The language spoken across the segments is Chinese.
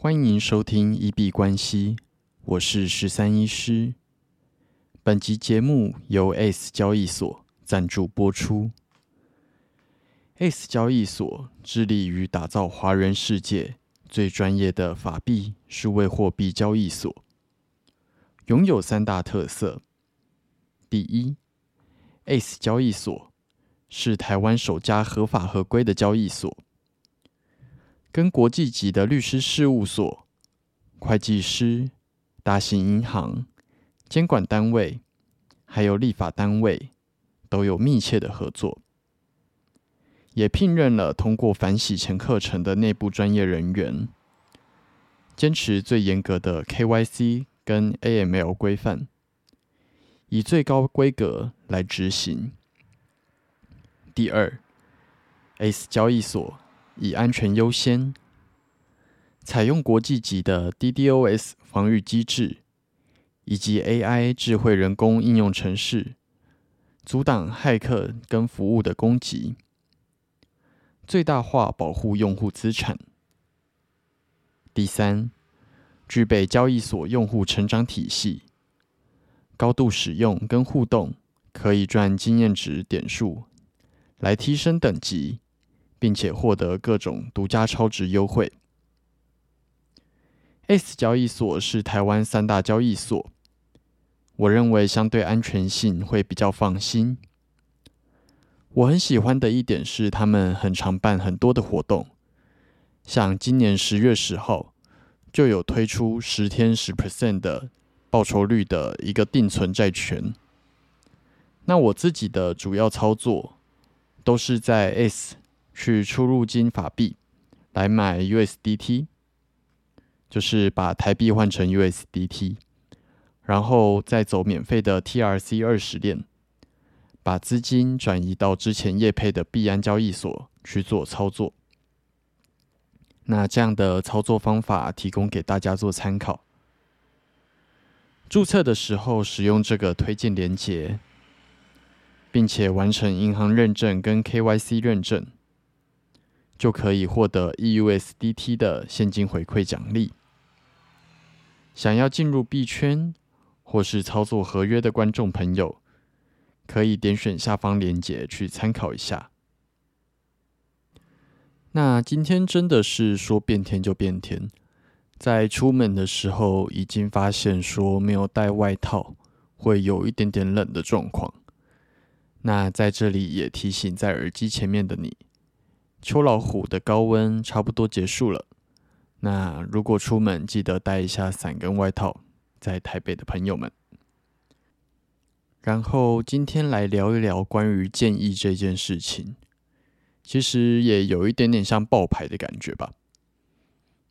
欢迎收听一币关系，我是十三医师。本集节目由 S 交易所赞助播出。S 交易所致力于打造华人世界最专业的法币数位货币交易所，拥有三大特色：第一，S 交易所是台湾首家合法合规的交易所。跟国际级的律师事务所、会计师、大型银行、监管单位，还有立法单位都有密切的合作，也聘任了通过反洗钱课程的内部专业人员，坚持最严格的 KYC 跟 AML 规范，以最高规格来执行。第二，S 交易所。以安全优先，采用国际级的 DDoS 防御机制，以及 AI 智慧人工应用程式，阻挡骇客跟服务的攻击，最大化保护用户资产。第三，具备交易所用户成长体系，高度使用跟互动，可以赚经验值点数，来提升等级。并且获得各种独家超值优惠。S 交易所是台湾三大交易所，我认为相对安全性会比较放心。我很喜欢的一点是，他们很常办很多的活动，像今年十月十号就有推出十天十 percent 的报酬率的一个定存债权。那我自己的主要操作都是在 S。去出入金法币来买 USDT，就是把台币换成 USDT，然后再走免费的 TRC 二十链，把资金转移到之前业配的币安交易所去做操作。那这样的操作方法提供给大家做参考。注册的时候使用这个推荐连接，并且完成银行认证跟 KYC 认证。就可以获得 EUSDT 的现金回馈奖励。想要进入币圈或是操作合约的观众朋友，可以点选下方链接去参考一下。那今天真的是说变天就变天，在出门的时候已经发现说没有带外套会有一点点冷的状况。那在这里也提醒在耳机前面的你。秋老虎的高温差不多结束了，那如果出门记得带一下伞跟外套，在台北的朋友们。然后今天来聊一聊关于建议这件事情，其实也有一点点像爆牌的感觉吧。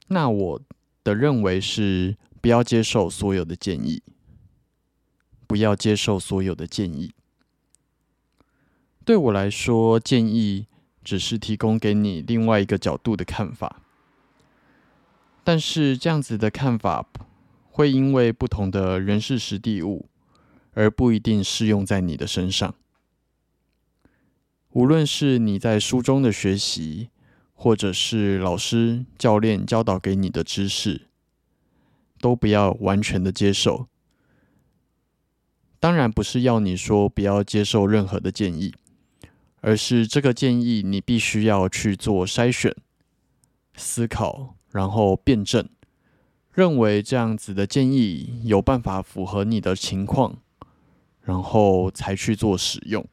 那我的认为是不要接受所有的建议，不要接受所有的建议。对我来说，建议。只是提供给你另外一个角度的看法，但是这样子的看法会因为不同的人事实地物而不一定适用在你的身上。无论是你在书中的学习，或者是老师、教练教导给你的知识，都不要完全的接受。当然不是要你说不要接受任何的建议。而是这个建议，你必须要去做筛选、思考，然后辩证，认为这样子的建议有办法符合你的情况，然后才去做使用。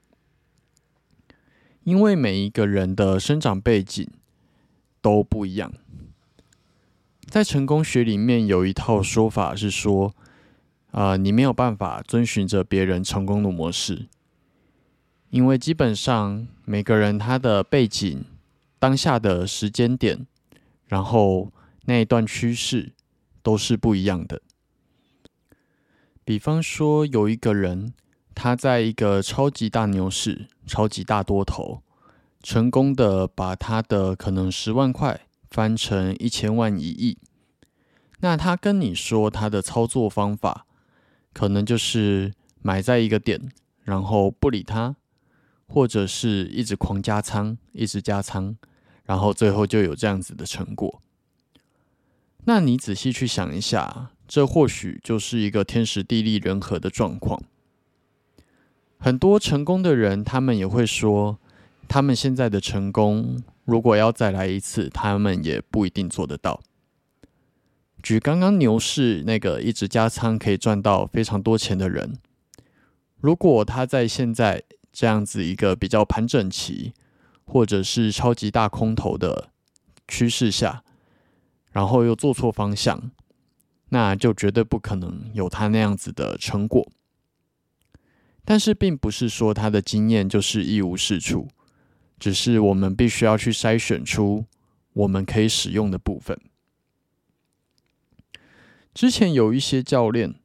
因为每一个人的生长背景都不一样，在成功学里面有一套说法是说，啊，你没有办法遵循着别人成功的模式。因为基本上每个人他的背景、当下的时间点，然后那一段趋势都是不一样的。比方说，有一个人他在一个超级大牛市、超级大多头，成功的把他的可能十万块翻成一千万、一亿。那他跟你说他的操作方法，可能就是买在一个点，然后不理他。或者是一直狂加仓，一直加仓，然后最后就有这样子的成果。那你仔细去想一下，这或许就是一个天时地利人和的状况。很多成功的人，他们也会说，他们现在的成功，如果要再来一次，他们也不一定做得到。举刚刚牛市那个一直加仓可以赚到非常多钱的人，如果他在现在这样子一个比较盘整期，或者是超级大空头的趋势下，然后又做错方向，那就绝对不可能有他那样子的成果。但是，并不是说他的经验就是一无是处，只是我们必须要去筛选出我们可以使用的部分。之前有一些教练，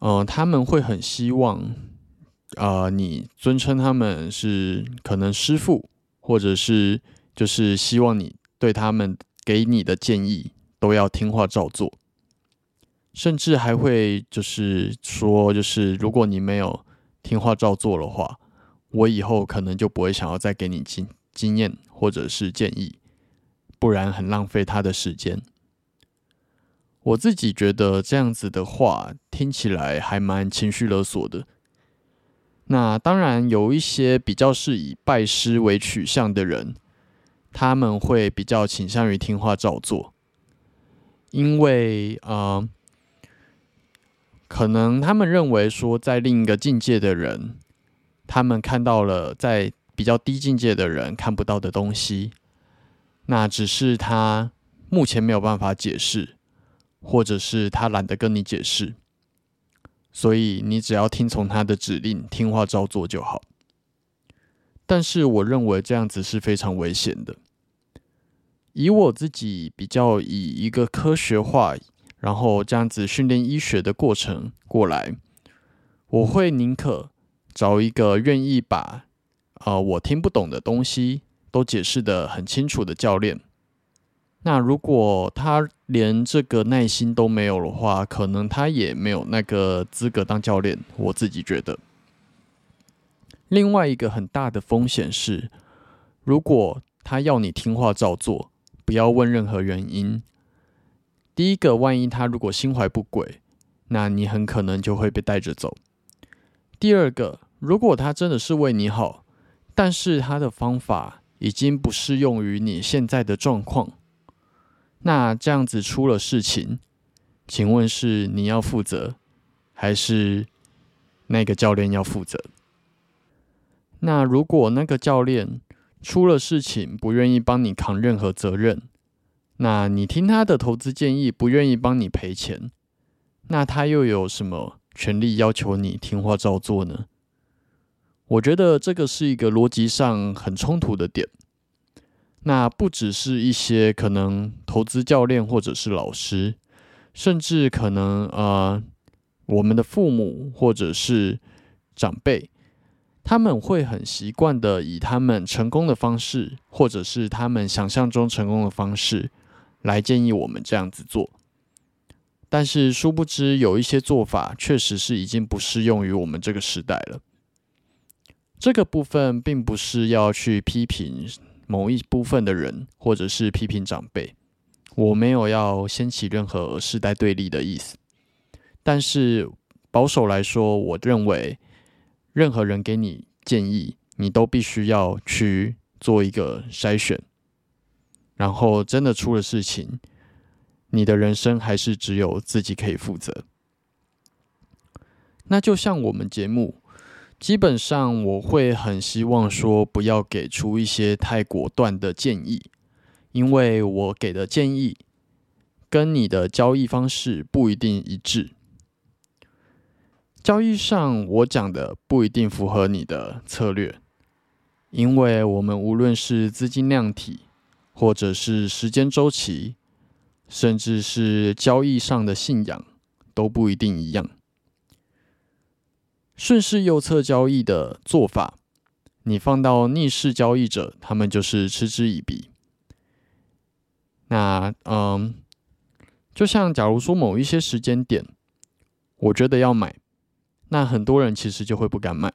呃，他们会很希望，呃，你尊称他们是可能师傅，或者是就是希望你对他们。给你的建议都要听话照做，甚至还会就是说，就是如果你没有听话照做的话，我以后可能就不会想要再给你经经验或者是建议，不然很浪费他的时间。我自己觉得这样子的话听起来还蛮情绪勒索的。那当然有一些比较是以拜师为取向的人。他们会比较倾向于听话照做，因为啊，可能他们认为说，在另一个境界的人，他们看到了在比较低境界的人看不到的东西，那只是他目前没有办法解释，或者是他懒得跟你解释，所以你只要听从他的指令，听话照做就好。但是我认为这样子是非常危险的。以我自己比较以一个科学化，然后这样子训练医学的过程过来，我会宁可找一个愿意把啊我听不懂的东西都解释的很清楚的教练。那如果他连这个耐心都没有的话，可能他也没有那个资格当教练。我自己觉得，另外一个很大的风险是，如果他要你听话照做。不要问任何原因。第一个，万一他如果心怀不轨，那你很可能就会被带着走。第二个，如果他真的是为你好，但是他的方法已经不适用于你现在的状况，那这样子出了事情，请问是你要负责，还是那个教练要负责？那如果那个教练，出了事情不愿意帮你扛任何责任，那你听他的投资建议不愿意帮你赔钱，那他又有什么权利要求你听话照做呢？我觉得这个是一个逻辑上很冲突的点。那不只是一些可能投资教练或者是老师，甚至可能呃我们的父母或者是长辈。他们会很习惯的以他们成功的方式，或者是他们想象中成功的方式，来建议我们这样子做。但是殊不知，有一些做法确实是已经不适用于我们这个时代了。这个部分并不是要去批评某一部分的人，或者是批评长辈，我没有要掀起任何世代对立的意思。但是保守来说，我认为。任何人给你建议，你都必须要去做一个筛选，然后真的出了事情，你的人生还是只有自己可以负责。那就像我们节目，基本上我会很希望说，不要给出一些太果断的建议，因为我给的建议跟你的交易方式不一定一致。交易上，我讲的不一定符合你的策略，因为我们无论是资金量体，或者是时间周期，甚至是交易上的信仰，都不一定一样。顺势右侧交易的做法，你放到逆势交易者，他们就是嗤之以鼻。那嗯，就像假如说某一些时间点，我觉得要买。那很多人其实就会不敢买，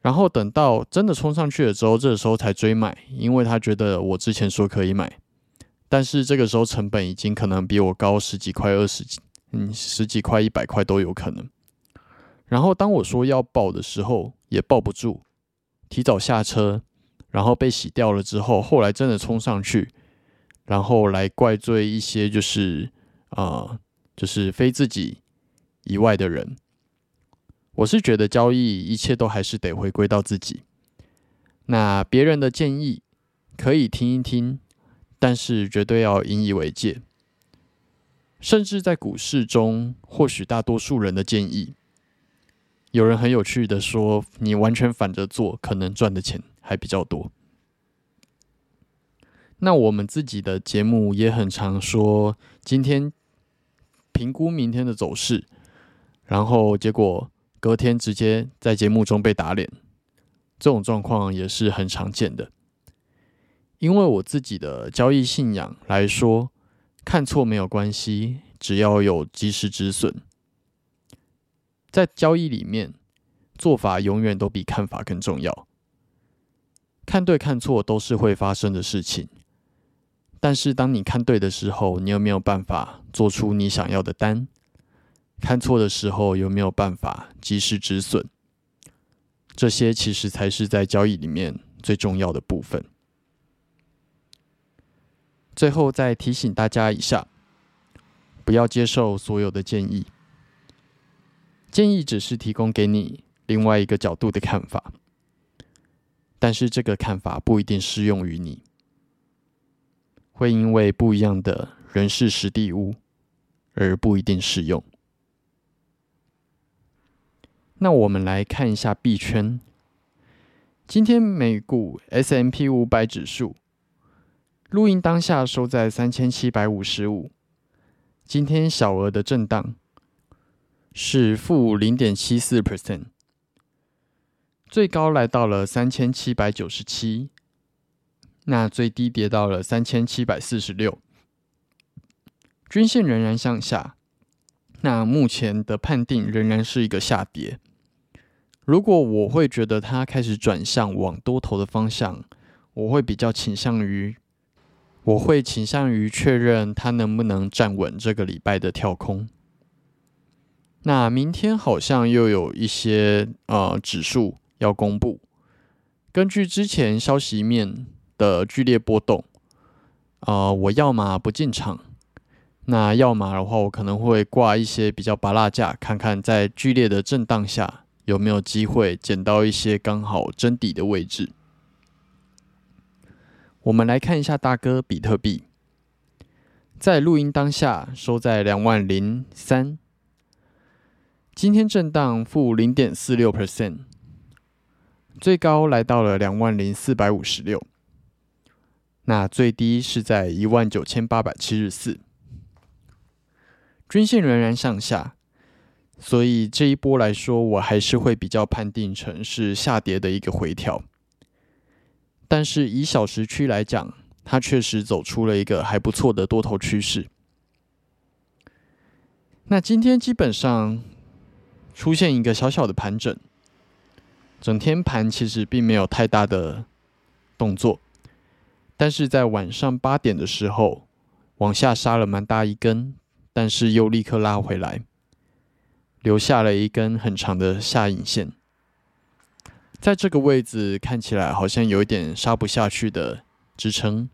然后等到真的冲上去了之后，这个时候才追买，因为他觉得我之前说可以买，但是这个时候成本已经可能比我高十几块、二十几，嗯，十几块、一百块都有可能。然后当我说要报的时候，也抱不住，提早下车，然后被洗掉了之后，后来真的冲上去，然后来怪罪一些就是啊，就是非自己以外的人。我是觉得交易一切都还是得回归到自己。那别人的建议可以听一听，但是绝对要引以为戒。甚至在股市中，或许大多数人的建议，有人很有趣的说，你完全反着做，可能赚的钱还比较多。那我们自己的节目也很常说，今天评估明天的走势，然后结果隔天直接在节目中被打脸。这种状况也是很常见的，因为我自己的交易信仰来说，看错没有关系，只要有及时止损。在交易里面，做法永远都比看法更重要。看对看错都是会发生的事情，但是当你看对的时候，你有没有办法做出你想要的单？看错的时候，有没有办法及时止损？这些其实才是在交易里面最重要的部分。最后再提醒大家一下，不要接受所有的建议，建议只是提供给你另外一个角度的看法，但是这个看法不一定适用于你，会因为不一样的人事实地物而不一定适用。那我们来看一下币圈。今天美股 S M P 五百指数录音当下收在三千七百五十五，今天小额的震荡是负零点七四 percent，最高来到了三千七百九十七，那最低跌到了三千七百四十六，均线仍然向下，那目前的判定仍然是一个下跌。如果我会觉得它开始转向往多头的方向，我会比较倾向于，我会倾向于确认它能不能站稳这个礼拜的跳空。那明天好像又有一些呃指数要公布，根据之前消息面的剧烈波动，啊，我要么不进场，那要么的话，我可能会挂一些比较拔辣价，看看在剧烈的震荡下。有没有机会捡到一些刚好真底的位置？我们来看一下大哥比特币，在录音当下收在两万零三，今天震荡负零点四六 percent，最高来到了两万零四百五十六，那最低是在一万九千八百七十四，均线仍然向下。所以这一波来说，我还是会比较判定成是下跌的一个回调。但是以小时区来讲，它确实走出了一个还不错的多头趋势。那今天基本上出现一个小小的盘整，整天盘其实并没有太大的动作，但是在晚上八点的时候往下杀了蛮大一根，但是又立刻拉回来。留下了一根很长的下影线，在这个位置看起来好像有一点杀不下去的支撑。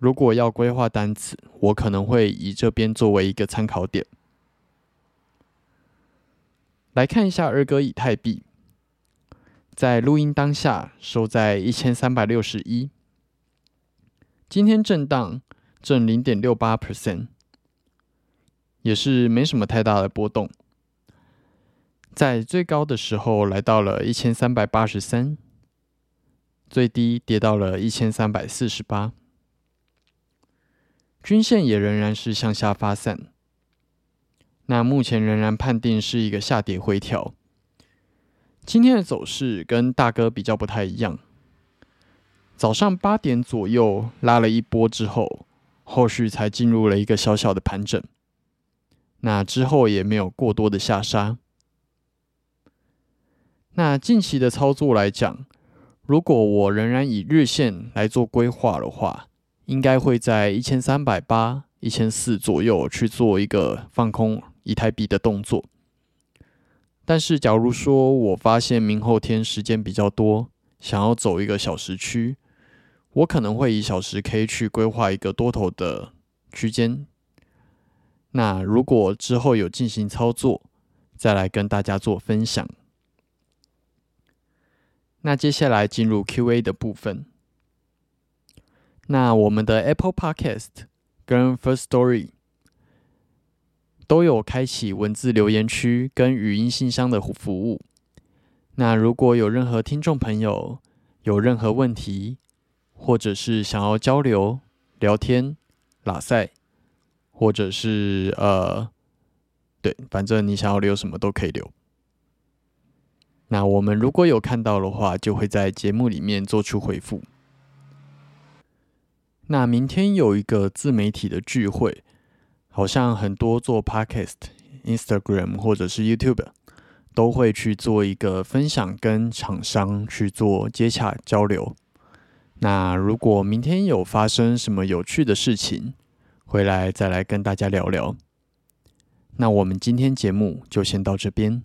如果要规划单子，我可能会以这边作为一个参考点。来看一下二哥以太币，在录音当下收在一千三百六十一，今天震荡正零点六八 percent，也是没什么太大的波动。在最高的时候来到了一千三百八十三，最低跌到了一千三百四十八，均线也仍然是向下发散。那目前仍然判定是一个下跌回调。今天的走势跟大哥比较不太一样，早上八点左右拉了一波之后，后续才进入了一个小小的盘整，那之后也没有过多的下杀。那近期的操作来讲，如果我仍然以日线来做规划的话，应该会在一千三百八、一千四左右去做一个放空以太币的动作。但是，假如说我发现明后天时间比较多，想要走一个小时区，我可能会以小时 K 去规划一个多头的区间。那如果之后有进行操作，再来跟大家做分享。那接下来进入 Q&A 的部分。那我们的 Apple Podcast 跟 First Story 都有开启文字留言区跟语音信箱的服务。那如果有任何听众朋友有任何问题，或者是想要交流、聊天、拉塞，或者是呃，对，反正你想要留什么都可以留。那我们如果有看到的话，就会在节目里面做出回复。那明天有一个自媒体的聚会，好像很多做 Podcast、Instagram 或者是 YouTube 都会去做一个分享，跟厂商去做接洽交流。那如果明天有发生什么有趣的事情，回来再来跟大家聊聊。那我们今天节目就先到这边。